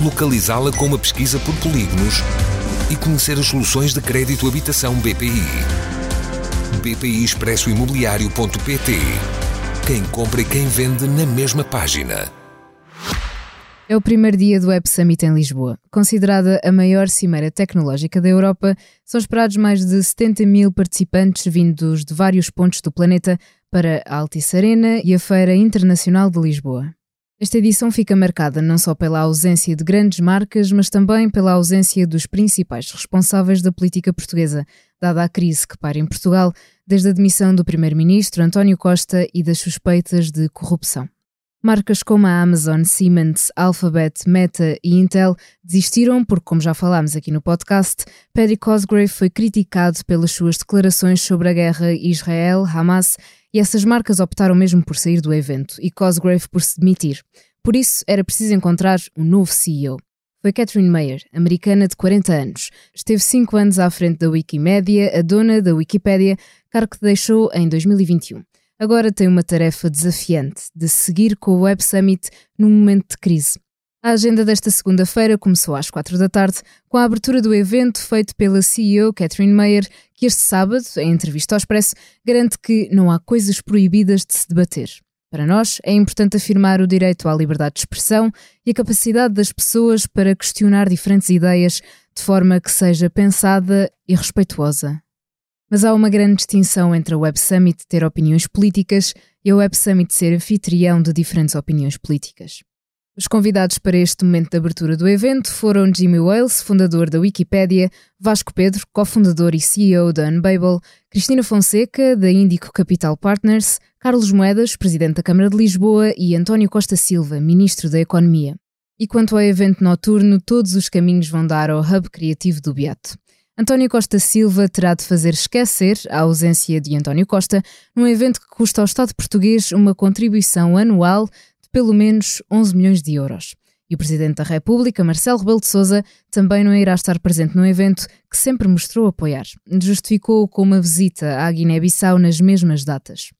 localizá-la com uma pesquisa por polígonos e conhecer as soluções de crédito habitação BPI. BPI Expresso Imobiliário.pt Quem compra e quem vende na mesma página. É o primeiro dia do Web Summit em Lisboa. Considerada a maior cimeira tecnológica da Europa, são esperados mais de 70 mil participantes vindos de vários pontos do planeta para a Altice Arena e a Feira Internacional de Lisboa. Esta edição fica marcada não só pela ausência de grandes marcas, mas também pela ausência dos principais responsáveis da política portuguesa, dada a crise que para em Portugal, desde a demissão do primeiro-ministro António Costa e das suspeitas de corrupção. Marcas como a Amazon, Siemens, Alphabet, Meta e Intel desistiram porque, como já falámos aqui no podcast, Paddy Cosgrave foi criticado pelas suas declarações sobre a guerra Israel-Hamas e essas marcas optaram mesmo por sair do evento e Cosgrave por se demitir. Por isso, era preciso encontrar um novo CEO. Foi Catherine Mayer, americana de 40 anos. Esteve 5 anos à frente da Wikimedia, a dona da Wikipédia, cargo que deixou em 2021 agora tem uma tarefa desafiante de seguir com o Web Summit num momento de crise. A agenda desta segunda-feira começou às quatro da tarde, com a abertura do evento feito pela CEO Catherine Mayer, que este sábado, em entrevista ao Expresso, garante que não há coisas proibidas de se debater. Para nós, é importante afirmar o direito à liberdade de expressão e a capacidade das pessoas para questionar diferentes ideias de forma que seja pensada e respeituosa. Mas há uma grande distinção entre a Web Summit ter opiniões políticas e a Web Summit ser anfitrião de diferentes opiniões políticas. Os convidados para este momento de abertura do evento foram Jimmy Wales, fundador da Wikipédia, Vasco Pedro, cofundador e CEO da Unbabel, Cristina Fonseca, da Índico Capital Partners, Carlos Moedas, presidente da Câmara de Lisboa e António Costa Silva, ministro da Economia. E quanto ao evento noturno, todos os caminhos vão dar ao Hub Criativo do Beato. António Costa Silva terá de fazer esquecer a ausência de António Costa num evento que custa ao Estado português uma contribuição anual de pelo menos 11 milhões de euros. E o Presidente da República, Marcelo Rebelo de Sousa, também não irá estar presente no evento que sempre mostrou apoiar. Justificou com uma visita à Guiné-Bissau nas mesmas datas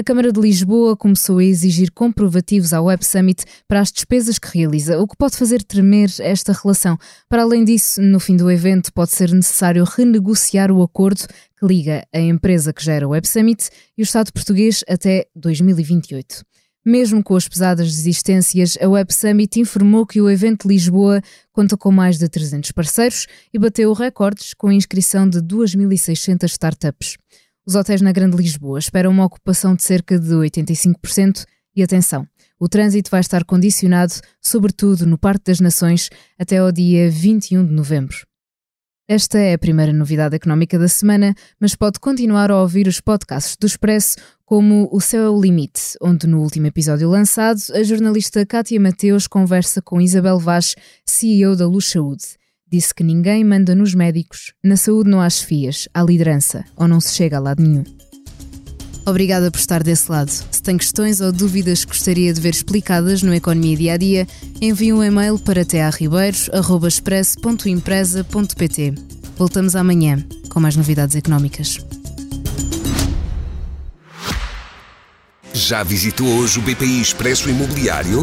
a Câmara de Lisboa começou a exigir comprovativos ao Web Summit para as despesas que realiza, o que pode fazer tremer esta relação. Para além disso, no fim do evento, pode ser necessário renegociar o acordo que liga a empresa que gera o Web Summit e o Estado português até 2028. Mesmo com as pesadas desistências, a Web Summit informou que o evento de Lisboa conta com mais de 300 parceiros e bateu recordes com a inscrição de 2.600 startups. Os hotéis na Grande Lisboa esperam uma ocupação de cerca de 85% e atenção, o trânsito vai estar condicionado, sobretudo no Parque das Nações, até ao dia 21 de novembro. Esta é a primeira novidade económica da semana, mas pode continuar a ouvir os podcasts do Expresso, como O Céu é o Limite, onde no último episódio lançado, a jornalista Kátia Mateus conversa com Isabel Vaz, CEO da Luz Saúde. Disse que ninguém manda nos médicos, na saúde não há chefias, há liderança, ou não se chega a lado nenhum. Obrigada por estar desse lado. Se tem questões ou dúvidas que gostaria de ver explicadas no Economia Dia a Dia, envie um e-mail para tearribeiros.express.empresa.pt. Voltamos amanhã com mais novidades económicas. Já visitou hoje o BPI Expresso Imobiliário?